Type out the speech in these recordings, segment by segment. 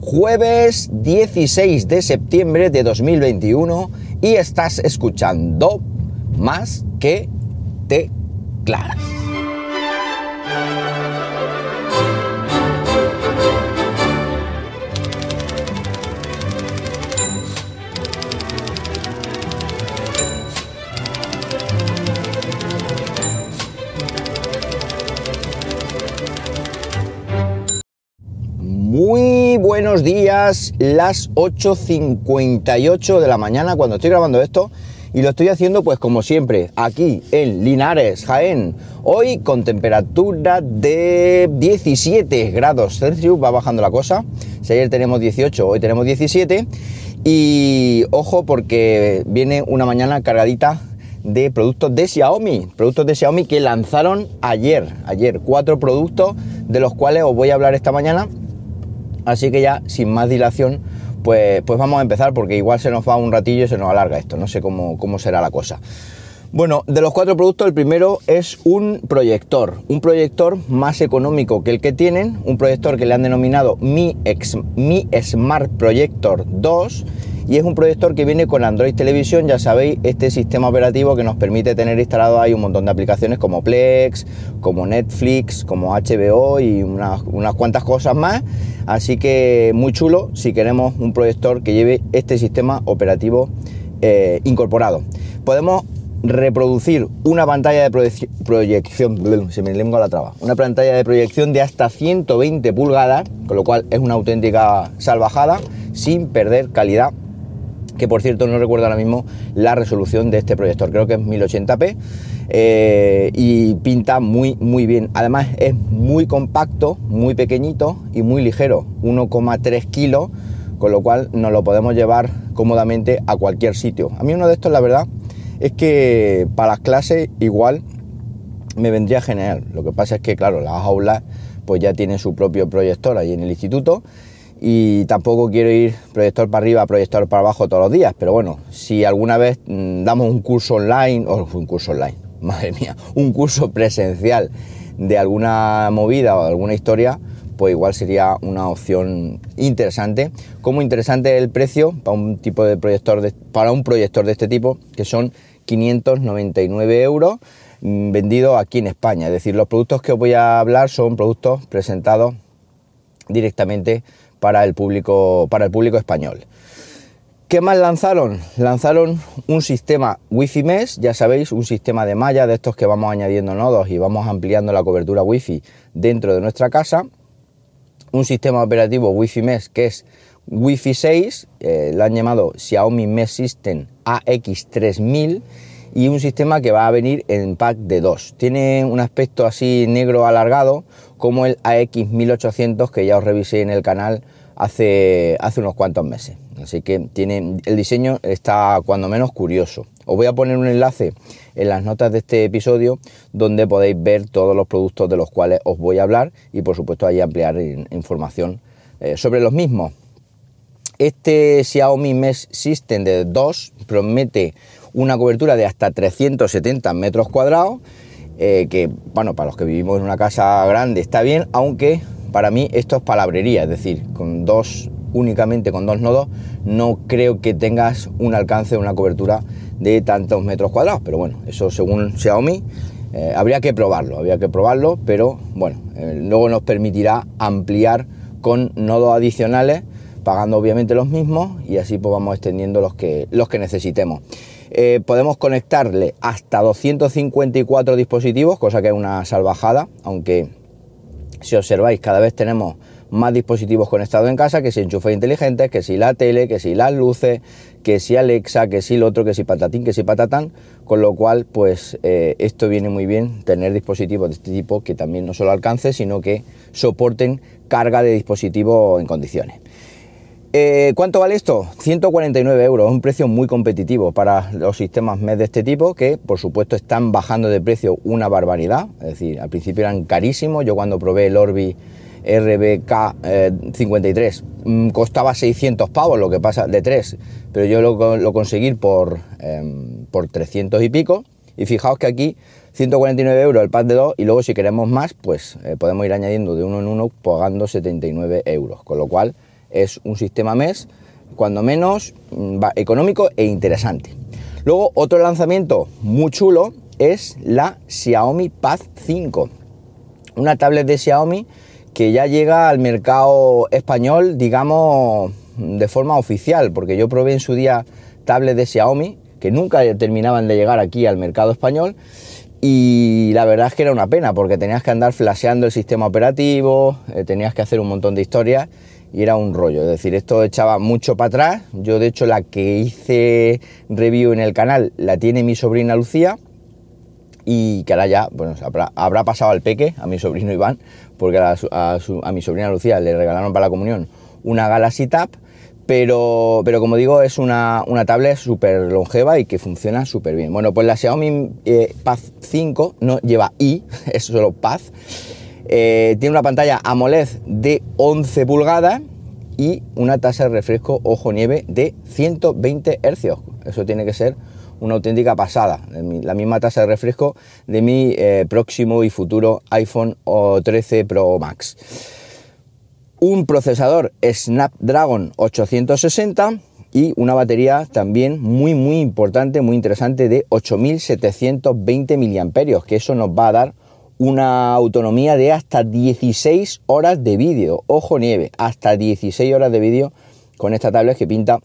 jueves 16 de septiembre de 2021 y estás escuchando más que te buenos días, las 8.58 de la mañana cuando estoy grabando esto y lo estoy haciendo pues como siempre aquí en Linares, Jaén. Hoy con temperatura de 17 grados Celsius, va bajando la cosa. Si ayer tenemos 18, hoy tenemos 17 y ojo porque viene una mañana cargadita de productos de Xiaomi, productos de Xiaomi que lanzaron ayer, ayer cuatro productos de los cuales os voy a hablar esta mañana Así que ya, sin más dilación, pues, pues vamos a empezar porque igual se nos va un ratillo y se nos alarga esto. No sé cómo, cómo será la cosa. Bueno, de los cuatro productos, el primero es un proyector, un proyector más económico que el que tienen, un proyector que le han denominado Mi, Mi Smart Projector 2 y es un proyector que viene con Android Televisión, ya sabéis, este sistema operativo que nos permite tener instalado ahí un montón de aplicaciones como Plex, como Netflix, como HBO y unas, cuantas cosas más. Así que muy chulo si queremos un proyector que lleve este sistema operativo eh, incorporado. Podemos reproducir una pantalla de proyección, se me lengua la traba, una pantalla de proyección de hasta 120 pulgadas, con lo cual es una auténtica salvajada sin perder calidad que por cierto no recuerdo ahora mismo la resolución de este proyector, creo que es 1080p eh, y pinta muy muy bien. Además es muy compacto, muy pequeñito y muy ligero, 1,3 kilos, con lo cual nos lo podemos llevar cómodamente a cualquier sitio. A mí uno de estos la verdad es que para las clases igual me vendría genial. Lo que pasa es que claro, las aulas pues ya tienen su propio proyector ahí en el instituto y tampoco quiero ir proyector para arriba, proyector para abajo todos los días, pero bueno, si alguna vez mm, damos un curso online, o un curso online, madre mía, un curso presencial de alguna movida o de alguna historia, pues igual sería una opción interesante. Como interesante el precio para un tipo de proyector, para un proyector de este tipo, que son 599 euros mm, vendido aquí en España. Es decir, los productos que os voy a hablar son productos presentados directamente para el público, para el público español. ¿Qué más lanzaron? Lanzaron un sistema Wi-Fi Mesh, ya sabéis, un sistema de malla de estos que vamos añadiendo nodos y vamos ampliando la cobertura Wi-Fi dentro de nuestra casa. Un sistema operativo Wi-Fi Mesh que es Wi-Fi 6, eh, lo han llamado Xiaomi Mesh System AX3000 y un sistema que va a venir en pack de dos. Tiene un aspecto así negro alargado como el AX1800 que ya os revisé en el canal hace, hace unos cuantos meses. Así que tiene, el diseño está cuando menos curioso. Os voy a poner un enlace en las notas de este episodio donde podéis ver todos los productos de los cuales os voy a hablar y por supuesto ahí ampliar información eh, sobre los mismos. Este Xiaomi Mesh System de 2 promete una cobertura de hasta 370 metros cuadrados, eh, que, bueno, para los que vivimos en una casa grande está bien, aunque para mí esto es palabrería, es decir, con dos, únicamente con dos nodos, no creo que tengas un alcance, una cobertura de tantos metros cuadrados, pero bueno, eso según Xiaomi. Eh, habría que probarlo, habría que probarlo, pero bueno, eh, luego nos permitirá ampliar con nodos adicionales, pagando obviamente los mismos y así pues vamos extendiendo los que, los que necesitemos. Eh, podemos conectarle hasta 254 dispositivos, cosa que es una salvajada, aunque si observáis cada vez tenemos más dispositivos conectados en casa, que si enchufes inteligentes, que si la tele, que si las luces, que si Alexa, que si el otro, que si patatín, que si patatán, con lo cual pues eh, esto viene muy bien tener dispositivos de este tipo que también no solo alcance, sino que soporten carga de dispositivo en condiciones. Eh, ¿Cuánto vale esto? 149 euros, un precio muy competitivo para los sistemas MED de este tipo que por supuesto están bajando de precio una barbaridad, es decir, al principio eran carísimos, yo cuando probé el Orbi RBK 53 eh, mm, costaba 600 pavos, lo que pasa de 3, pero yo lo, conseguí por, em, por 300 y pico. Y fijaos que aquí 149 euros el pack de 2 y luego si queremos más pues eh, podemos ir añadiendo de uno en uno pagando 79 euros, con lo cual Es un sistema MES, cuando menos mm, económico e interesante. Luego, otro lanzamiento muy chulo es la Xiaomi Pad 5. Una tablet de Xiaomi que ya llega al mercado español, digamos, de forma oficial, porque yo probé en su día tablets de Xiaomi que nunca terminaban de llegar aquí al mercado español y la verdad es que era una pena porque tenías que andar flasheando el sistema operativo, eh, tenías que hacer un montón de historias y era un rollo. Es decir, esto echaba mucho para atrás. Yo, de hecho, la que hice review en el canal la tiene mi sobrina Lucía y que ahora ya, bueno, habrá, pasado al peque, a mi sobrino Iván, porque a, mi sobrina Lucía le regalaron para la comunión una Galaxy Tab. Pero, pero como digo, es una, una tablet súper longeva y que funciona súper bien. Bueno, pues la Xiaomi eh, Pad 5 no lleva i, es solo Pad eh, tiene una pantalla AMOLED de 11 pulgadas y una tasa de refresco ojo nieve de 120 Hz. Eso tiene que ser una auténtica pasada. La misma tasa de refresco de mi eh, próximo y futuro iPhone 13 Pro Max. Un procesador Snapdragon 860 y una batería también muy muy importante, muy interesante de 8720 mAh, que eso nos va a dar una autonomía de hasta 16 horas de vídeo. Ojo nieve, hasta 16 horas de vídeo con esta tablet que pinta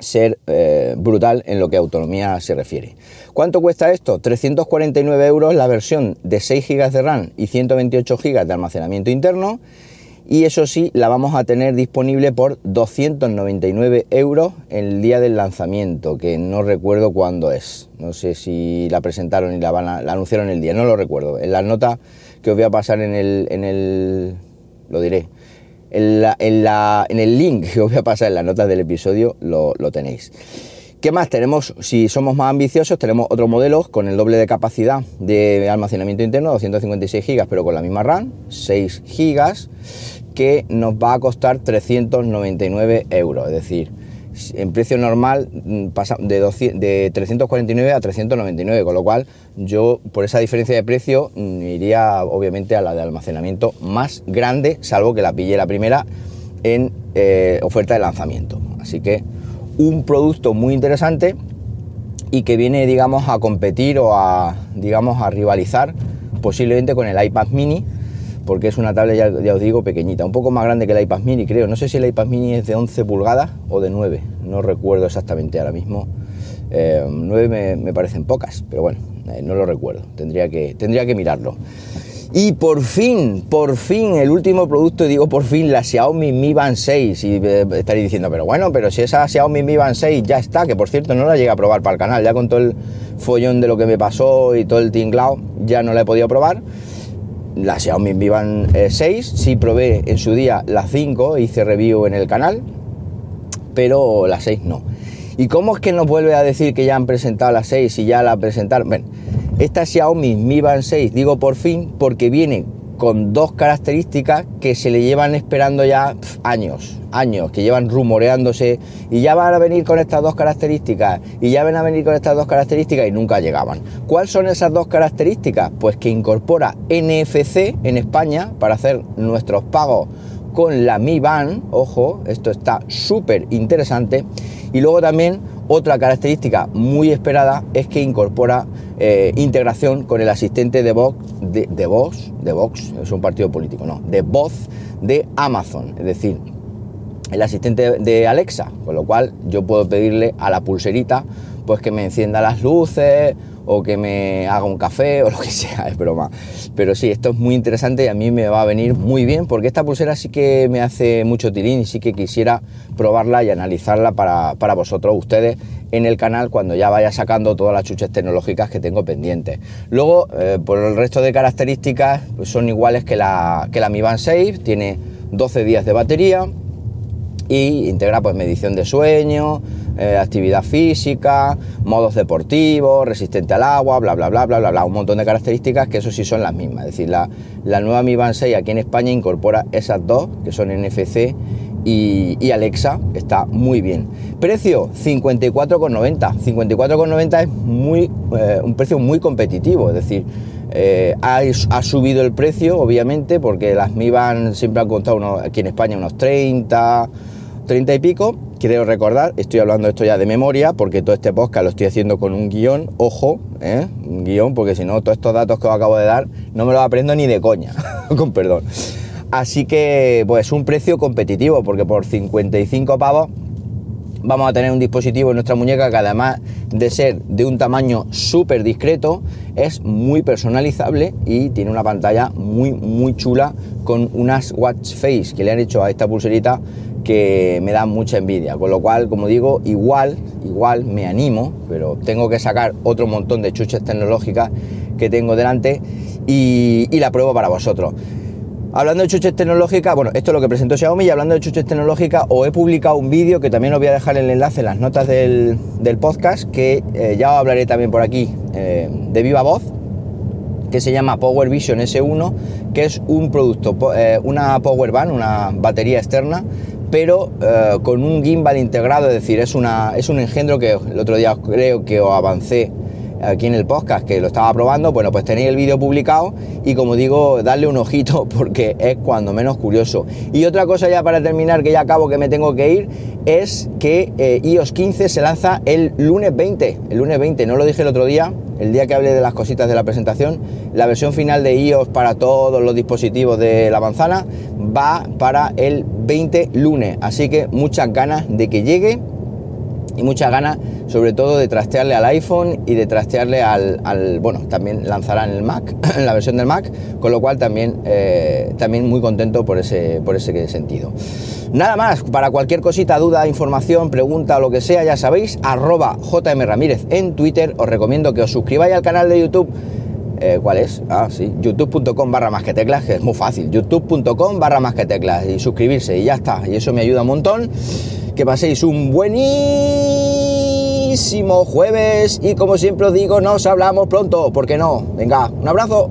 ser eh, brutal en lo que a autonomía se refiere. ¿Cuánto cuesta esto? 349 euros la versión de 6 GB de RAM y 128 GB de almacenamiento interno y eso sí, la vamos a tener disponible por 299 euros el día del lanzamiento, que no recuerdo cuándo es. No sé si la presentaron y la, van a, la anunciaron el día, no lo recuerdo. En la nota que os voy a pasar en el, en el lo diré, en, la, en, la, en, el link que os voy a pasar en las notas del episodio lo, lo tenéis. ¿Qué más? Tenemos, si somos más ambiciosos, tenemos otro modelo con el doble de capacidad de almacenamiento interno, 256 GB, pero con la misma RAM, 6 GB que nos va a costar 399 euros, es decir, en precio normal mm, pasa de, de 349 a 399, con lo cual yo por esa diferencia de precio mm, iría obviamente a la de almacenamiento más grande, salvo que la pille la primera en eh, oferta de lanzamiento. Así que un producto muy interesante y que viene digamos a competir o a digamos a rivalizar posiblemente con el iPad mini porque es una tablet, ya, os digo, pequeñita, un poco más grande que el iPad mini, creo. No sé si el iPad mini es de 11 pulgadas o de 9, no recuerdo exactamente ahora mismo. 9 eh, me, parecen pocas, pero bueno, eh, no lo recuerdo, tendría que, tendría que mirarlo. Y por fin, por fin, el último producto, digo por fin, la Xiaomi Mi Band 6. Y eh, estaréis diciendo, pero bueno, pero si esa Xiaomi Mi Band 6 ya está, que por cierto no la llegué a probar para el canal, ya con todo el follón de lo que me pasó y todo el tinglao, ya no la he podido probar la Xiaomi Mi Band 6, eh, sí probé en su día la 5, hice review en el canal, pero la 6 no. ¿Y cómo es que nos vuelve a decir que ya han presentado la 6 y ya la presentaron? Bueno, esta Xiaomi Mi Band 6, digo por fin, porque viene con dos características que se le llevan esperando ya años, años, que llevan rumoreándose y ya van a venir con estas dos características y ya van a venir con estas dos características y nunca llegaban. ¿Cuáles son esas dos características? Pues que incorpora NFC en España para hacer nuestros pagos con la Mi Band, ojo, esto está súper interesante, y luego también otra característica muy esperada es que incorpora eh, integración con el asistente de voz, de, voz, de Vox, es un partido político, no, de voz de Amazon, es decir, el asistente de Alexa, con lo cual yo puedo pedirle a la pulserita pues que me encienda las luces o que me haga un café o lo que sea, es broma. Pero sí, esto es muy interesante y a mí me va a venir muy bien porque esta pulsera sí que me hace mucho tilín y sí que quisiera probarla y analizarla para, vosotros, ustedes, en el canal cuando ya vaya sacando todas las chuches tecnológicas que tengo pendientes. Luego, eh, por el resto de características, pues son iguales que la, que la Mi Band 6, tiene 12 días de batería y integra pues medición de sueño, eh, actividad física, modos deportivos, resistente al agua, bla, bla, bla, bla, bla, bla, un montón de características que eso sí son las mismas. Es decir, la, la nueva Mi Band 6 aquí en España incorpora esas dos, que son NFC y, Alexa, está muy bien. Precio 54,90. 54,90 es muy, eh, un precio muy competitivo, es decir, Eh, ha, subido el precio, obviamente, porque las Mi Band siempre han costado aquí en España unos 30, 30 y pico. Quiero recordar, estoy hablando esto ya de memoria, porque todo este podcast lo estoy haciendo con un guion, ojo, ¿eh? un guion, porque si no, todos estos datos que os acabo de dar no me los aprendo ni de coña, con perdón. Así que, pues un precio competitivo, porque por 55 pavos vamos a tener un dispositivo en nuestra muñeca que además de ser de un tamaño súper discreto, es muy personalizable y tiene una pantalla muy, muy chula con unas watch face que le han hecho a esta pulserita que me da mucha envidia. Con lo cual, como digo, igual, igual me animo, pero tengo que sacar otro montón de chuches tecnológicas que tengo delante y, la pruebo para vosotros. Hablando de chuches tecnológicas, bueno, esto es lo que presentó Xiaomi y hablando de chuches tecnológicas, os he publicado un vídeo que también os voy a dejar el enlace en las notas del, podcast, que eh, ya os hablaré también por aquí eh, de viva voz, que se llama Power Vision S1, que es un producto, eh, una Power Band, una batería externa, pero con un gimbal integrado, es decir, es, una, es un engendro que el otro día creo que os avancé aquí en el podcast que lo estaba probando, bueno, pues tenéis el vídeo publicado y como digo, darle un ojito porque es cuando menos curioso. Y otra cosa ya para terminar, que ya acabo que me tengo que ir, es que eh, iOS 15 se lanza el lunes 20, el lunes 20, no lo dije el otro día, el día que hablé de las cositas de la presentación, la versión final de iOS para todos los dispositivos de la manzana va para el 20 lunes, así que muchas ganas de que llegue y muchas ganas sobre todo de trastearle al iPhone y de trastearle al, bueno, también lanzarán el Mac, la versión del Mac, con lo cual también, eh, también muy contento por ese, por ese sentido. Nada más, para cualquier cosita, duda, información, pregunta o lo que sea, ya sabéis, arroba JM Ramírez en Twitter, os recomiendo que os suscribáis al canal de YouTube. Eh, ¿Cuál es? Ah, sí, youtube.com barra más que teclas, que es muy fácil, youtube.com barra más que teclas. Y suscribirse y ya está, y eso me ayuda un montón. Que paséis un buenísimo jueves. Y como siempre os digo, nos hablamos pronto, ¿por qué no? Venga, un abrazo.